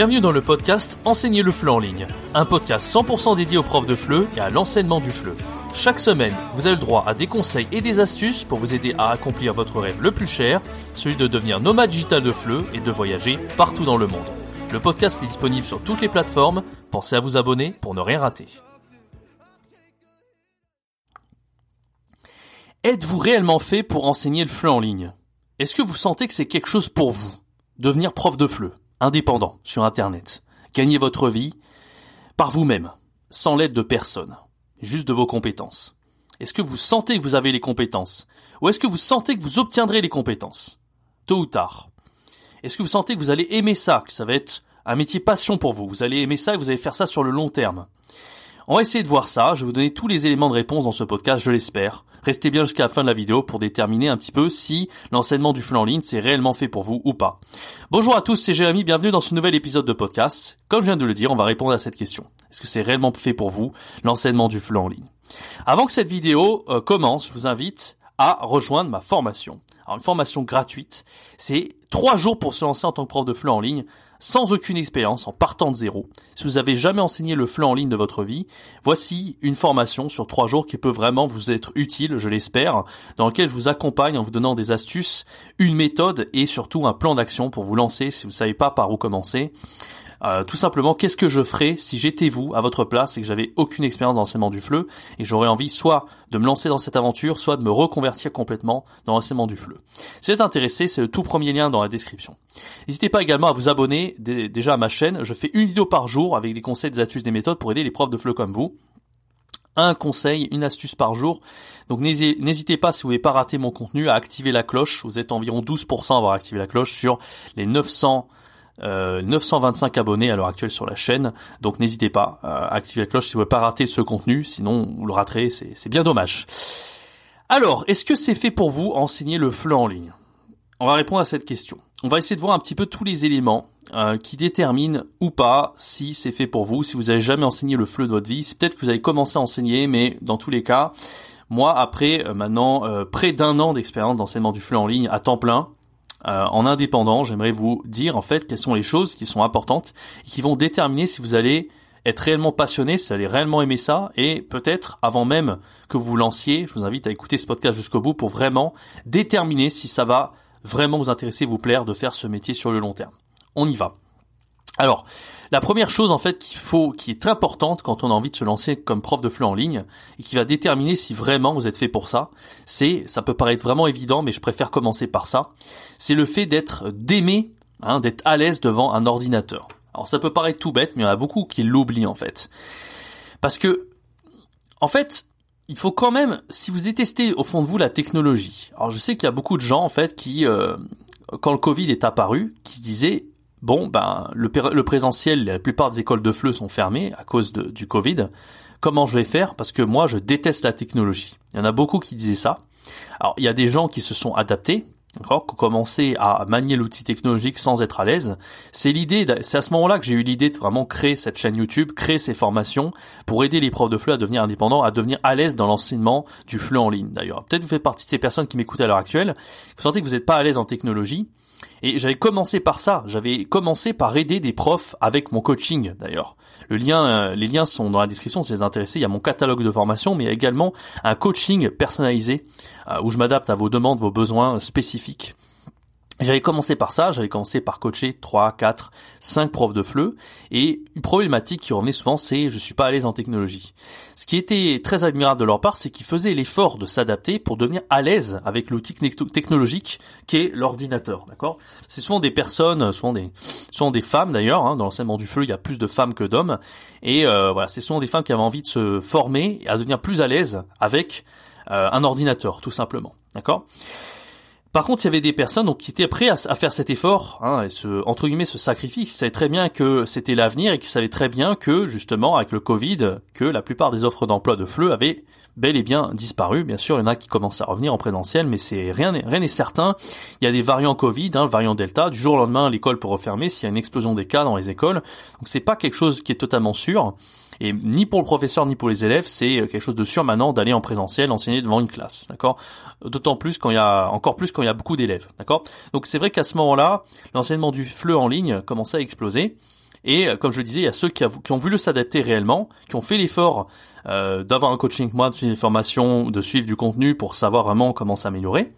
Bienvenue dans le podcast Enseigner le FLE en ligne, un podcast 100% dédié aux profs de FLE et à l'enseignement du FLE. Chaque semaine, vous avez le droit à des conseils et des astuces pour vous aider à accomplir votre rêve le plus cher, celui de devenir nomade digital de FLE et de voyager partout dans le monde. Le podcast est disponible sur toutes les plateformes, pensez à vous abonner pour ne rien rater. Êtes-vous réellement fait pour enseigner le FLE en ligne? Est-ce que vous sentez que c'est quelque chose pour vous? Devenir prof de FLE, indépendant, sur Internet, gagner votre vie par vous-même, sans l'aide de personne, juste de vos compétences. Est-ce que vous sentez que vous avez les compétences? Ou est-ce que vous sentez que vous obtiendrez les compétences? Tôt ou tard. Est-ce que vous sentez que vous allez aimer ça, que ça va être un métier passion pour vous? Vous allez aimer ça et vous allez faire ça sur le long terme on va essayer de voir ça. Je vais vous donner tous les éléments de réponse dans ce podcast, je l'espère. Restez bien jusqu'à la fin de la vidéo pour déterminer un petit peu si l'enseignement du flux en ligne c'est réellement fait pour vous ou pas. Bonjour à tous, c'est Jérémy, bienvenue dans ce nouvel épisode de podcast. Comme je viens de le dire, on va répondre à cette question. Est-ce que c'est réellement fait pour vous l'enseignement du flux en ligne? Avant que cette vidéo euh, commence, je vous invite à rejoindre ma formation. Alors une formation gratuite, c'est trois jours pour se lancer en tant que prof de FLE en ligne sans aucune expérience, en partant de zéro. Si vous avez jamais enseigné le FLE en ligne de votre vie, voici une formation sur trois jours qui peut vraiment vous être utile, je l'espère, dans laquelle je vous accompagne en vous donnant des astuces, une méthode et surtout un plan d'action pour vous lancer si vous ne savez pas par où commencer. Euh, tout simplement, qu'est-ce que je ferais si j'étais vous à votre place et que j'avais aucune expérience d'enseignement du FLE et j'aurais envie soit de me lancer dans cette aventure, soit de me reconvertir complètement dans l'enseignement du FLE. Si vous êtes intéressé, c'est le tout premier lien dans la description. N'hésitez pas également à vous abonner déjà à ma chaîne. Je fais une vidéo par jour avec des conseils, des astuces, des méthodes pour aider les profs de FLE comme vous un conseil, une astuce par jour. Donc n'hésitez pas, si vous voulez pas rater mon contenu, à activer la cloche. Vous êtes environ 12% à avoir activé la cloche sur les 900 925 euh, abonnés à l'heure actuelle sur la chaîne, donc n'hésitez pas à activer la cloche si vous ne voulez pas rater ce contenu, sinon vous le raterez, c'est bien dommage. Alors, est-ce que c'est fait pour vous enseigner le FLE en ligne? On va répondre à cette question. On va essayer de voir un petit peu tous les éléments euh, qui déterminent ou pas si c'est fait pour vous, si vous avez jamais enseigné le FLE de votre vie. Peut-être que vous avez commencé à enseigner, mais dans tous les cas, moi, après euh, maintenant près d'un an d'expérience d'enseignement du FLE en ligne à temps plein, euh, en indépendant, j'aimerais vous dire en fait quelles sont les choses qui sont importantes et qui vont déterminer si vous allez être réellement passionné, si vous allez réellement aimer ça, et peut-être avant même que vous vous lanciez, je vous invite à écouter ce podcast jusqu'au bout pour vraiment déterminer si ça va vraiment vous intéresser, vous plaire de faire ce métier sur le long terme. On y va. Alors, la première chose en fait qu'il faut, qui est très importante quand on a envie de se lancer comme prof de FLE en ligne et qui va déterminer si vraiment vous êtes fait pour ça, c'est, ça peut paraître vraiment évident, mais je préfère commencer par ça, c'est le fait d'être d'aimer, hein, d'être à l'aise devant un ordinateur. Alors ça peut paraître tout bête, mais il y en a beaucoup qui l'oublient en fait, parce que, en fait, il faut quand même, si vous détestez au fond de vous la technologie, alors je sais qu'il y a beaucoup de gens en fait qui, euh, quand le Covid est apparu, qui se disaient bon, ben le, présentiel, la plupart des écoles de FLE sont fermées à cause du Covid. Comment je vais faire? Parce que moi, je déteste la technologie. Il y en a beaucoup qui disaient ça. Alors, il y a des gens qui se sont adaptés, d'accord, qui ont commencé à manier l'outil technologique sans être à l'aise. C'est l'idée, c'est à ce moment-là que j'ai eu l'idée de vraiment créer cette chaîne YouTube, créer ces formations pour aider les profs de FLE à devenir indépendants, à devenir à l'aise dans l'enseignement du FLE en ligne. D'ailleurs, peut-être vous faites partie de ces personnes qui m'écoutent à l'heure actuelle. Vous sentez que vous n'êtes pas à l'aise en technologie. Et j'avais commencé par ça. J'avais commencé par aider des profs avec mon coaching d'ailleurs. Euh, les liens sont dans la description si vous êtes intéressés. Il y a mon catalogue de formation, mais il y a également un coaching personnalisé euh, où je m'adapte à vos demandes, vos besoins spécifiques. J'avais commencé par ça, j'avais commencé par coacher 3, 4, 5 profs de FLE, et une problématique qui revenait souvent, c'est je suis pas à l'aise en technologie. Ce qui était très admirable de leur part, c'est qu'ils faisaient l'effort de s'adapter pour devenir à l'aise avec l'outil technologique qui est l'ordinateur, d'accord? C'est souvent des personnes, souvent des, souvent des femmes d'ailleurs, hein, dans l'enseignement du FLE, il y a plus de femmes que d'hommes, et euh, voilà, c'est souvent des femmes qui avaient envie de se former et à devenir plus à l'aise avec euh, un ordinateur, tout simplement, d'accord? Par contre, il y avait des personnes qui étaient prêtes à, faire cet effort, hein, et ce, entre guillemets, ce sacrifice, qui savaient très bien que c'était l'avenir et qui savaient très bien que, justement, avec le Covid, que la plupart des offres d'emploi de FLE avaient bel et bien disparu. Bien sûr, il y en a qui commencent à revenir en présentiel, mais rien, n'est certain. Il y a des variants Covid, hein, variant Delta. Du jour au lendemain, l'école peut refermer s'il y a une explosion des cas dans les écoles. Donc c'est pas quelque chose qui est totalement sûr. Et ni pour le professeur ni pour les élèves, c'est quelque chose de sûr maintenant d'aller en présentiel, enseigner devant une classe, d'accord? D'autant plus quand il y a, encore plus quand il y a beaucoup d'élèves, d'accord? Donc c'est vrai qu'à ce moment-là, l'enseignement du FLE en ligne commençait à exploser. Et euh, comme je le disais, il y a ceux qui, ont voulu s'adapter réellement, qui ont fait l'effort euh, d'avoir un coaching moi, de suivre des formations, de suivre du contenu pour savoir vraiment comment s'améliorer.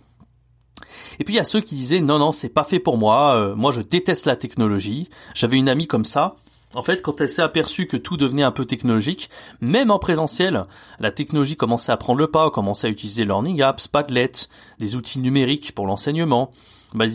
Et puis il y a ceux qui disaient non non c'est pas fait pour moi, euh, moi je déteste la technologie. J'avais une amie comme ça. En fait, quand elle s'est aperçue que tout devenait un peu technologique, même en présentiel, la technologie commençait à prendre le pas, commençait à utiliser Learning Apps, Padlet, des outils numériques pour l'enseignement. Bah,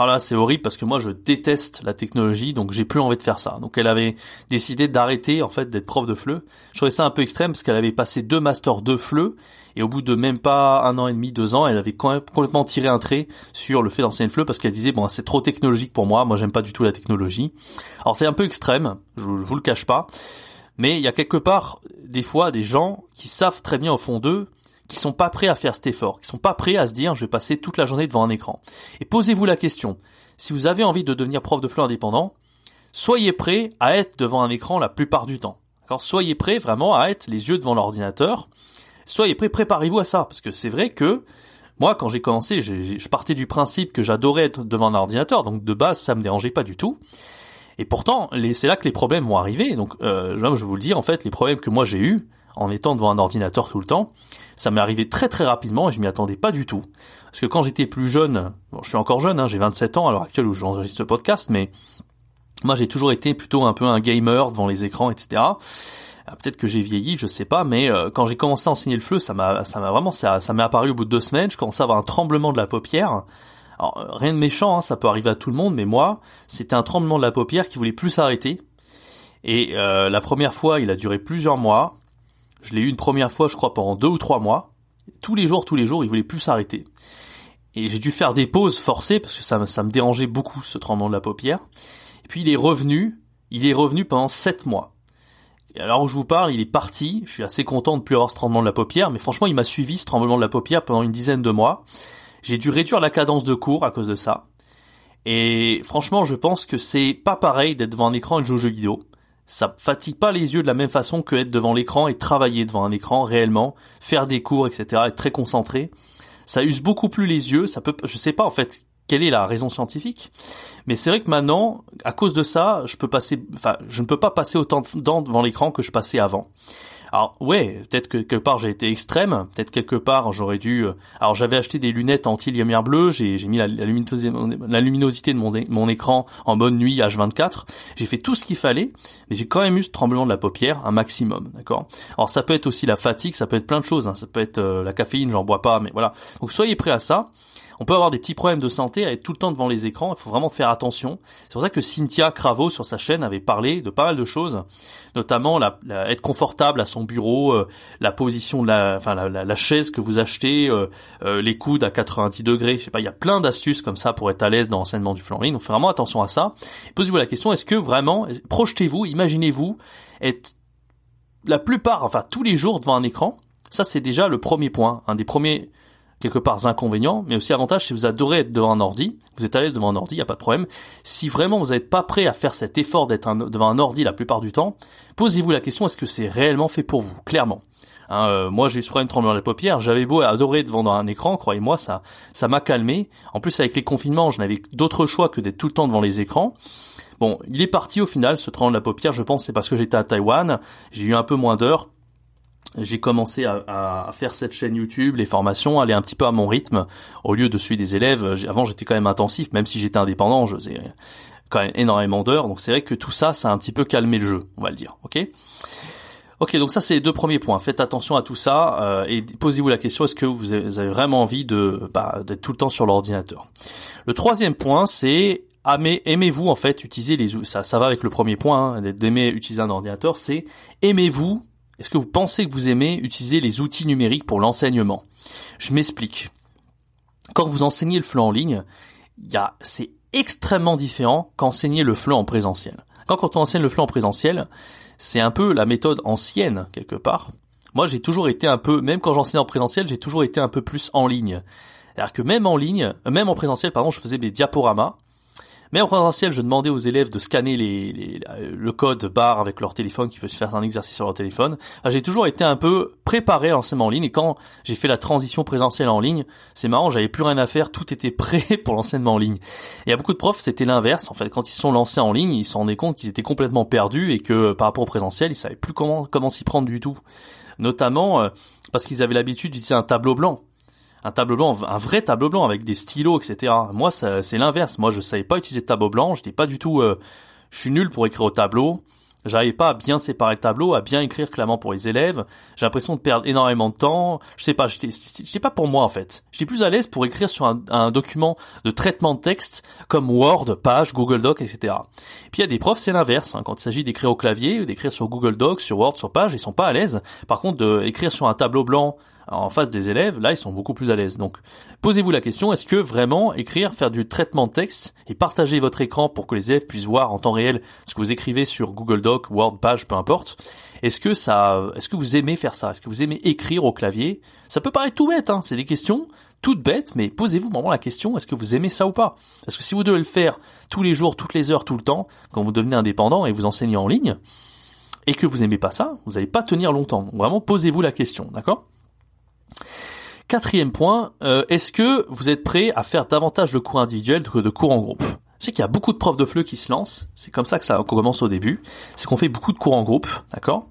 ah là c'est horrible parce que moi je déteste la technologie donc j'ai plus envie de faire ça. Donc elle avait décidé d'arrêter en fait d'être prof de FLE. Je trouvais ça un peu extrême parce qu'elle avait passé deux masters de FLE et au bout de même pas un an et demi, deux ans, elle avait quand même complètement tiré un trait sur le fait d'enseigner le FLE parce qu'elle disait bon c'est trop technologique pour moi, moi j'aime pas du tout la technologie. Alors c'est un peu extrême, je, je vous le cache pas, mais il y a quelque part des fois des gens qui savent très bien au fond d'eux qui sont pas prêts à faire cet effort, qui sont pas prêts à se dire je vais passer toute la journée devant un écran. Et posez-vous la question, si vous avez envie de devenir prof de fleurs indépendant, soyez prêt à être devant un écran la plupart du temps. Alors soyez prêt vraiment à être les yeux devant l'ordinateur. Soyez prêt, préparez-vous à ça, parce que c'est vrai que moi, quand j'ai commencé, je partais du principe que j'adorais être devant un ordinateur, donc de base, ça me dérangeait pas du tout. Et pourtant, c'est là que les problèmes vont arriver. Donc, euh, je vous le dire, en fait, les problèmes que moi j'ai eus, en étant devant un ordinateur tout le temps. Ça m'est arrivé très très rapidement et je m'y attendais pas du tout. Parce que quand j'étais plus jeune, bon, je suis encore jeune, hein, j'ai 27 ans à l'heure actuelle où j'enregistre le podcast, mais moi j'ai toujours été plutôt un peu un gamer devant les écrans, etc. Ah, peut-être que j'ai vieilli, je sais pas, mais euh, quand j'ai commencé à enseigner le fleu, ça m'a, ça m'a vraiment, ça, ça m'est apparu au bout de deux semaines. Je commençais à avoir un tremblement de la paupière. Alors, euh, rien de méchant, hein, ça peut arriver à tout le monde, mais moi, c'était un tremblement de la paupière qui voulait plus s'arrêter. Et euh, la première fois, il a duré plusieurs mois. Je l'ai eu une première fois, je crois, pendant deux ou trois mois. Tous les jours, tous les jours, il voulait plus s'arrêter. Et j'ai dû faire des pauses forcées parce que ça, me dérangeait beaucoup, ce tremblement de la paupière. Et puis il est revenu, il est revenu pendant sept mois. Et alors où je vous parle, il est parti. Je suis assez content de plus avoir ce tremblement de la paupière, mais franchement, il m'a suivi ce tremblement de la paupière pendant une dizaine de mois. J'ai dû réduire la cadence de cours à cause de ça. Et franchement, je pense que c'est pas pareil d'être devant un écran et de jouer aux jeux vidéo ça fatigue pas les yeux de la même façon que être devant l'écran et travailler devant un écran réellement, faire des cours, etc., être très concentré. Ça use beaucoup plus les yeux. Ça peut, je sais pas en fait quelle est la raison scientifique, mais c'est vrai que maintenant, à cause de ça, je peux passer, enfin, je ne peux pas passer autant de temps devant l'écran que je passais avant. Alors ouais, peut-être que quelque part j'ai été extrême, peut-être quelque part j'aurais dû. Euh, alors j'avais acheté des lunettes anti-lumière bleue, j'ai mis la, luminosité, de mon, écran en bonne nuit H24. J'ai fait tout ce qu'il fallait, mais j'ai quand même eu ce tremblement de la paupière un maximum, d'accord? Alors ça peut être aussi la fatigue, ça peut être plein de choses, hein. ça peut être euh, la caféine, j'en bois pas, mais voilà. Donc soyez prêts à ça on peut avoir des petits problèmes de santé à être tout le temps devant les écrans. Il faut vraiment faire attention. C'est pour ça que Cynthia Cravo sur sa chaîne avait parlé de pas mal de choses, notamment la, être confortable à son bureau, euh, la position de la, enfin la, chaise que vous achetez, euh, euh, les coudes à 90 degrés. Je sais pas, il y a plein d'astuces comme ça pour être à l'aise dans l'enseignement du flanc Donc, vraiment attention à ça. Posez-vous la question est-ce que vraiment, projetez-vous, imaginez-vous être la plupart, enfin tous les jours devant un écran? Ça, c'est déjà le premier point, un des premiers quelque part inconvénients, mais aussi avantage si vous adorez être devant un ordi, vous êtes à l'aise devant un ordi, il n'y a pas de problème. Si vraiment vous n'êtes pas prêt à faire cet effort d'être devant un ordi la plupart du temps, posez-vous la question est-ce que c'est réellement fait pour vous, clairement. Hein, euh, moi j'ai eu ce problème de tremblement les paupières, j'avais beau adorer devant un écran, croyez-moi, ça ça m'a calmé. En plus avec les confinements, je n'avais d'autre choix que d'être tout le temps devant les écrans. Bon, il est parti au final, ce tremblement de la paupière, je pense c'est parce que j'étais à Taïwan, j'ai eu un peu moins d'heures, j'ai commencé à, faire cette chaîne YouTube, les formations, aller un petit peu à mon rythme, au lieu de suivre des élèves. Avant, j'étais quand même intensif, même si j'étais indépendant, je faisais quand même énormément d'heures. Donc c'est vrai que tout ça, ça a un petit peu calmé le jeu, on va le dire. Ok? Ok, donc ça c'est les deux premiers points. Faites attention à tout ça euh, et posez-vous la question est-ce que vous avez vraiment envie de bah, d'être tout le temps sur l'ordinateur? Le troisième point, c'est aimez-vous en fait utiliser les ça ça va avec le premier point hein, d'aimer utiliser un ordinateur, c'est aimez-vous est-ce que vous pensez que vous aimez utiliser les outils numériques pour l'enseignement? Je m'explique. Quand vous enseignez le FLE en ligne, c'est extrêmement différent qu'enseigner le FLE en présentiel. Quand, quand on enseigne le FLE en présentiel, c'est un peu la méthode ancienne, quelque part. Moi, j'ai toujours été un peu, même quand j'enseignais en présentiel, j'ai toujours été un peu plus en ligne. C'est-à-dire que même en ligne, même en présentiel, pardon, je faisais des diaporamas. Mais en présentiel, je demandais aux élèves de scanner les, le code barre avec leur téléphone, qui peut se faire un exercice sur leur téléphone. j'ai toujours été un peu préparé à l'enseignement en ligne. Et quand j'ai fait la transition présentielle en ligne, c'est marrant, j'avais plus rien à faire, tout était prêt pour l'enseignement en ligne. Et a beaucoup de profs, c'était l'inverse. En fait, quand ils sont lancés en ligne, ils se rendaient compte qu'ils étaient complètement perdus et que par rapport au présentiel, ils savaient plus comment comment s'y prendre du tout. Notamment euh, parce qu'ils avaient l'habitude d'utiliser un tableau blanc un tableau blanc, un vrai tableau blanc avec des stylos, etc. Moi, c'est l'inverse. Moi, je savais pas utiliser de tableau blanc. J'étais pas du tout. Euh, je suis nul pour écrire au tableau. J'arrivais pas à bien séparer le tableau, à bien écrire clairement pour les élèves. J'ai l'impression de perdre énormément de temps. Je sais pas, sais pas pour moi en fait. J'étais plus à l'aise pour écrire sur un, document de traitement de texte comme Word, Page, Google Doc, etc. Et puis il y a des profs, c'est l'inverse. Hein. Quand il s'agit d'écrire au clavier, d'écrire sur Google Doc, sur Word, sur Page, ils sont pas à l'aise. Par contre, d'écrire sur un tableau blanc en face des élèves, là, ils sont beaucoup plus à l'aise. Donc, posez-vous la question, est-ce que vraiment écrire, faire du traitement de texte et partager votre écran pour que les élèves puissent voir en temps réel ce que vous écrivez sur Google Doc, Word, Page, peu importe, est-ce que ça, est-ce que vous aimez faire ça? Est-ce que vous aimez écrire au clavier? Ça peut paraître tout bête, hein. C'est des questions toutes bêtes, mais posez-vous vraiment la question, est-ce que vous aimez ça ou pas? Parce que si vous devez le faire tous les jours, toutes les heures, tout le temps, quand vous devenez indépendant et vous enseignez en ligne, et que vous aimez pas ça, vous n'allez pas tenir longtemps. Donc vraiment, posez-vous la question, d'accord? Quatrième point, euh, est-ce que vous êtes prêt à faire davantage de cours individuels que de cours en groupe? Je qu'il y a beaucoup de profs de FLE qui se lancent, c'est comme ça que ça commence au début, c'est qu'on fait beaucoup de cours en groupe, d'accord?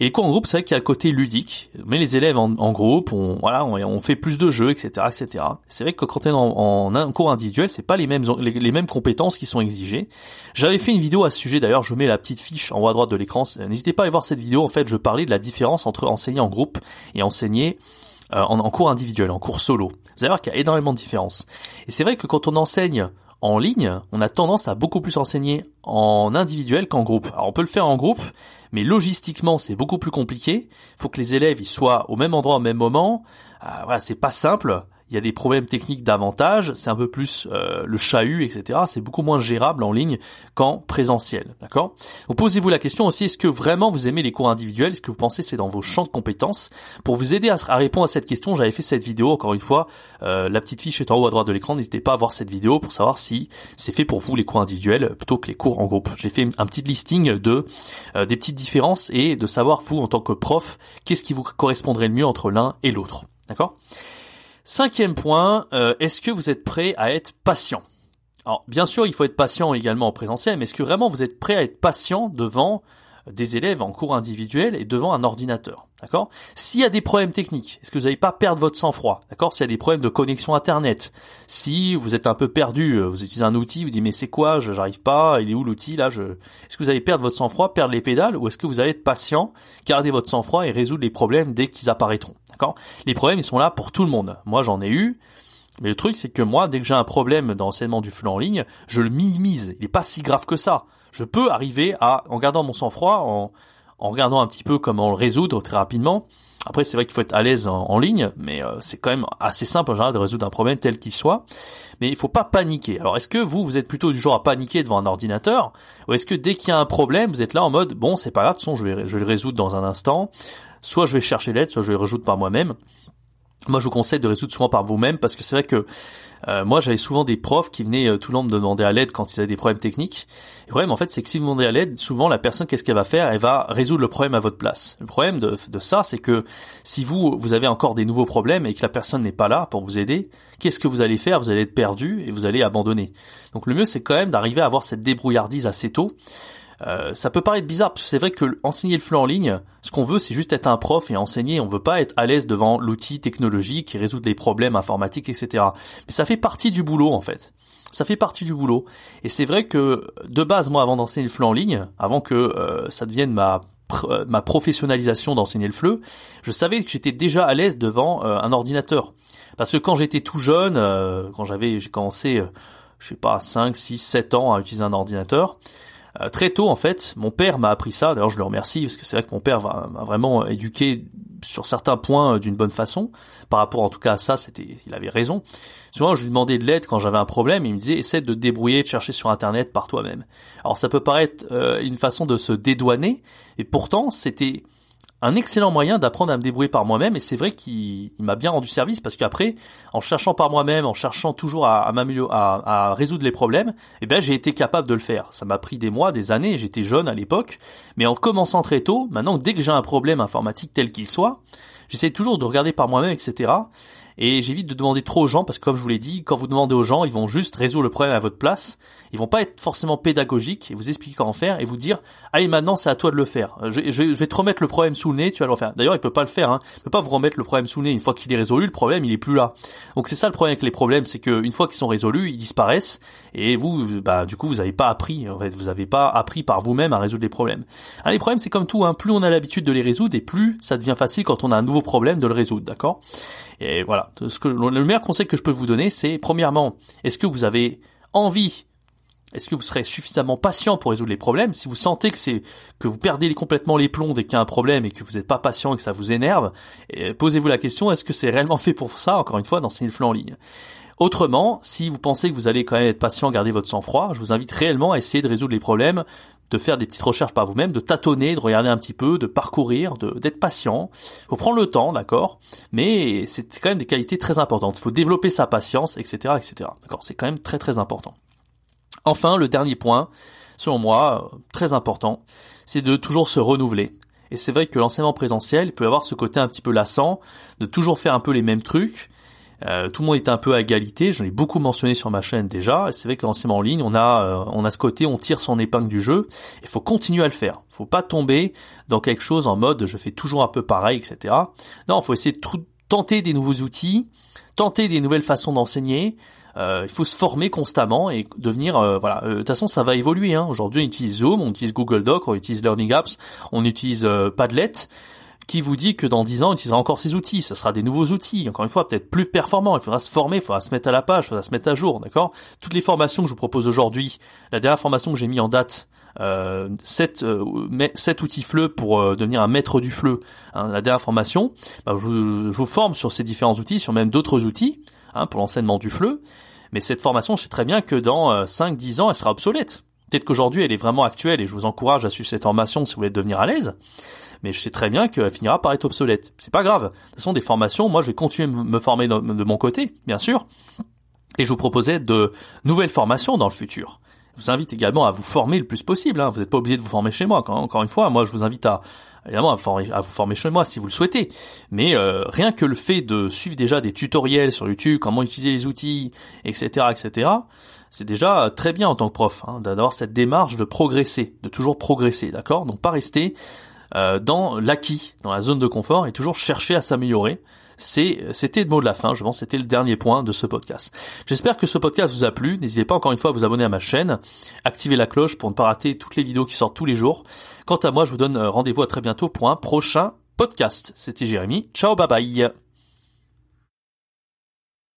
Et les cours en groupe, c'est vrai qu'il y a le côté ludique, mais les élèves en, groupe, on, voilà, on, fait plus de jeux, etc., etc. C'est vrai que quand on est en, cours individuel, c'est pas les mêmes les, mêmes compétences qui sont exigées. J'avais fait une vidéo à ce sujet, d'ailleurs, je mets la petite fiche en haut à droite de l'écran. N'hésitez pas à aller voir cette vidéo. En fait, je parlais de la différence entre enseigner en groupe et enseigner euh, en, cours individuel, en cours solo. Vous allez voir qu'il y a énormément de différences. Et c'est vrai que quand on enseigne en ligne, on a tendance à beaucoup plus enseigner en individuel qu'en groupe. Alors on peut le faire en groupe, mais logistiquement c'est beaucoup plus compliqué. Il faut que les élèves ils soient au même endroit au même moment. Euh, voilà, c'est pas simple il y a des problèmes techniques davantage, c'est un peu plus euh, le chahut, etc. C'est beaucoup moins gérable en ligne qu'en présentiel, d'accord? Donc posez-vous la question aussi, est-ce que vraiment vous aimez les cours individuels? Est-ce que vous pensez c'est dans vos champs de compétences? Pour vous aider à, répondre à cette question, j'avais fait cette vidéo, encore une fois, euh, la petite fiche est en haut à droite de l'écran, n'hésitez pas à voir cette vidéo pour savoir si c'est fait pour vous les cours individuels plutôt que les cours en groupe. J'ai fait un petit listing de euh, des petites différences et de savoir vous en tant que prof, qu'est-ce qui vous correspondrait le mieux entre l'un et l'autre, d'accord? Cinquième point, euh, est-ce que vous êtes prêt à être patient? Alors, bien sûr, il faut être patient également en présentiel, mais est-ce que vraiment vous êtes prêt à être patient devant des élèves en cours individuel et devant un ordinateur D'accord? S'il y a des problèmes techniques, est-ce que vous n'allez pas perdre votre sang-froid? D'accord? S'il y a des problèmes de connexion internet, si vous êtes un peu perdu, euh, vous utilisez un outil, vous dites mais c'est quoi? Je j'arrive pas, il est où l'outil? Là je... Est-ce que vous allez perdre votre sang-froid, perdre les pédales, ou est-ce que vous allez être patient, garder votre sang-froid et résoudre les problèmes dès qu'ils apparaîtront? D'accord? Les problèmes ils sont là pour tout le monde. Moi j'en ai eu. Mais le truc, c'est que moi, dès que j'ai un problème d'enseignement du flux en ligne, je le minimise. Il n'est pas si grave que ça. Je peux arriver à, en gardant mon sang-froid, en, en regardant un petit peu comment le résoudre très rapidement. Après, c'est vrai qu'il faut être à l'aise en, ligne, mais euh, c'est quand même assez simple en général de résoudre un problème tel qu'il soit. Mais il faut pas paniquer. Alors, est-ce que vous, vous êtes plutôt du genre à paniquer devant un ordinateur, ou est-ce que dès qu'il y a un problème, vous êtes là en mode bon, c'est pas grave, de toute façon, je vais, je vais le résoudre dans un instant. Soit je vais chercher l'aide, soit je vais le résoudre par moi-même. Moi, je vous conseille de résoudre souvent par vous-même parce que c'est vrai que euh, moi, j'avais souvent des profs qui venaient euh, tout le long me demander à l'aide quand ils avaient des problèmes techniques. Le problème, en fait, c'est que si vous demandez à l'aide, souvent la personne, qu'est-ce qu'elle va faire? Elle va résoudre le problème à votre place. Le problème de, de ça, c'est que si vous, vous avez encore des nouveaux problèmes et que la personne n'est pas là pour vous aider, qu'est-ce que vous allez faire? Vous allez être perdu et vous allez abandonner. Donc le mieux, c'est quand même d'arriver à avoir cette débrouillardise assez tôt euh, ça peut paraître bizarre, parce que c'est vrai que enseigner le flux en ligne, ce qu'on veut, c'est juste être un prof et enseigner. On veut pas être à l'aise devant l'outil technologique qui résout des problèmes informatiques, etc. Mais ça fait partie du boulot, en fait. Ça fait partie du boulot. Et c'est vrai que, de base, moi, avant d'enseigner le flux en ligne, avant que euh, ça devienne ma euh, ma professionnalisation d'enseigner le fleu, je savais que j'étais déjà à l'aise devant un ordinateur. Parce que quand j'étais tout jeune, quand j'avais j'ai commencé je sais pas 5 6 7 ans à utiliser un ordinateur, euh, très tôt en fait, mon père m'a appris ça. D'ailleurs, je le remercie parce que c'est vrai que mon père m'a vraiment éduqué sur certains points euh, d'une bonne façon. Par rapport en tout cas à ça, c'était, il avait raison. Souvent, je lui demandais de l'aide quand j'avais un problème. Il me disait essaie de débrouiller, de chercher sur internet par toi-même. Alors ça peut paraître euh, une façon de se dédouaner, et pourtant c'était un excellent moyen d'apprendre à me débrouiller par moi-même et c'est vrai qu'il m'a bien rendu service parce qu'après, en cherchant par moi-même, en cherchant toujours à, résoudre les problèmes, eh ben j'ai été capable de le faire. Ça m'a pris des mois, des années, j'étais jeune à l'époque, mais en commençant très tôt, maintenant dès que j'ai un problème informatique tel qu'il soit, j'essaie toujours de regarder par moi-même, etc. Et j'évite de demander trop aux gens parce que comme je vous l'ai dit, quand vous demandez aux gens, ils vont juste résoudre le problème à votre place. Ils vont pas être forcément pédagogiques et vous expliquer comment faire et vous dire allez maintenant c'est à toi de le faire. Je, je, vais te remettre le problème sous le nez, tu vas le refaire. D'ailleurs il peut pas le faire, hein. il peut pas vous remettre le problème sous le nez une fois qu'il est résolu, le problème il est plus là. Donc c'est ça le problème avec les problèmes, c'est qu'une fois qu'ils sont résolus, ils disparaissent et vous, bah du coup vous avez pas appris, en fait vous avez pas appris par vous-même à résoudre les problèmes. Les problèmes c'est comme tout, hein. plus on a l'habitude de les résoudre et plus ça devient facile quand on a un nouveau problème de le résoudre, d'accord? Et voilà, ce que le meilleur conseil que je peux vous donner, c'est premièrement, est-ce que vous avez envie est-ce que vous serez suffisamment patient pour résoudre les problèmes? Si vous sentez que c'est que vous perdez complètement les plombs dès qu'il y a un problème et que vous n'êtes pas patient et que ça vous énerve, eh, posez-vous la question est-ce que c'est réellement fait pour ça? Encore une fois, d'enseigner le flux en ligne. Autrement, si vous pensez que vous allez quand même être patient, garder votre sang-froid, je vous invite réellement à essayer de résoudre les problèmes, de faire des petites recherches par vous-même, de tâtonner, de regarder un petit peu, de parcourir, d'être patient. Il faut prendre le temps, d'accord, mais c'est quand même des qualités très importantes. Il faut développer sa patience, etc., etc. D'accord, c'est quand même très très important. Enfin, le dernier point, selon moi, très important, c'est de toujours se renouveler. Et c'est vrai que l'enseignement présentiel peut avoir ce côté un petit peu lassant, de toujours faire un peu les mêmes trucs. Euh, tout le monde est un peu à égalité, j'en ai beaucoup mentionné sur ma chaîne déjà, c'est vrai que l'enseignement en ligne, on a, euh, on a ce côté, on tire son épingle du jeu, il faut continuer à le faire. Il faut pas tomber dans quelque chose en mode je fais toujours un peu pareil, etc. Non, il faut essayer de tenter des nouveaux outils, tenter des nouvelles façons d'enseigner, euh, il faut se former constamment et devenir euh, voilà. Euh, de toute façon, ça va évoluer. Hein. Aujourd'hui, on utilise Zoom, on utilise Google Doc, on utilise Learning Apps, on utilise Padlet. Qui vous dit que dans 10 ans, on utilisera encore ces outils Ce sera des nouveaux outils. Encore une fois, peut-être plus performants. Il faudra se former, il faudra se mettre à la page, il faudra se mettre à jour, d'accord? Toutes les formations que je vous propose aujourd'hui, la dernière formation que j'ai mis en date, euh, 7, outils FLE pour devenir un maître du FLE. Hein, la dernière formation, bah, je, je, vous forme sur ces différents outils, sur même d'autres outils. Hein, pour l'enseignement du FLE. Mais cette formation, je sais très bien que dans 5-10 euh, ans, elle sera obsolète. Peut-être qu'aujourd'hui, elle est vraiment actuelle et je vous encourage à suivre cette formation si vous voulez devenir à l'aise. Mais je sais très bien qu'elle finira par être obsolète. C'est pas grave. De toute façon, des formations, moi, je vais continuer à me former de, mon côté, bien sûr. Et je vous proposais de nouvelles formations dans le futur. Je vous invite également à vous former le plus possible. Hein. Vous n'êtes pas obligé de vous former chez moi. Encore une fois, moi, je vous invite à, évidemment à, vous former chez moi si vous le souhaitez. Mais euh, rien que le fait de suivre déjà des tutoriels sur YouTube, comment utiliser les outils, etc., etc., c'est déjà très bien en tant que prof hein, d'avoir cette démarche de progresser, de toujours progresser, d'accord? Donc pas rester euh, dans l'acquis, dans la zone de confort et toujours chercher à s'améliorer. C'était le mot de la fin, je pense, c'était le dernier point de ce podcast. J'espère que ce podcast vous a plu. N'hésitez pas encore une fois à vous abonner à ma chaîne, activer la cloche pour ne pas rater toutes les vidéos qui sortent tous les jours. Quant à moi, je vous donne euh, rendez-vous à très bientôt pour un prochain podcast. C'était Jérémy. Ciao, bye bye.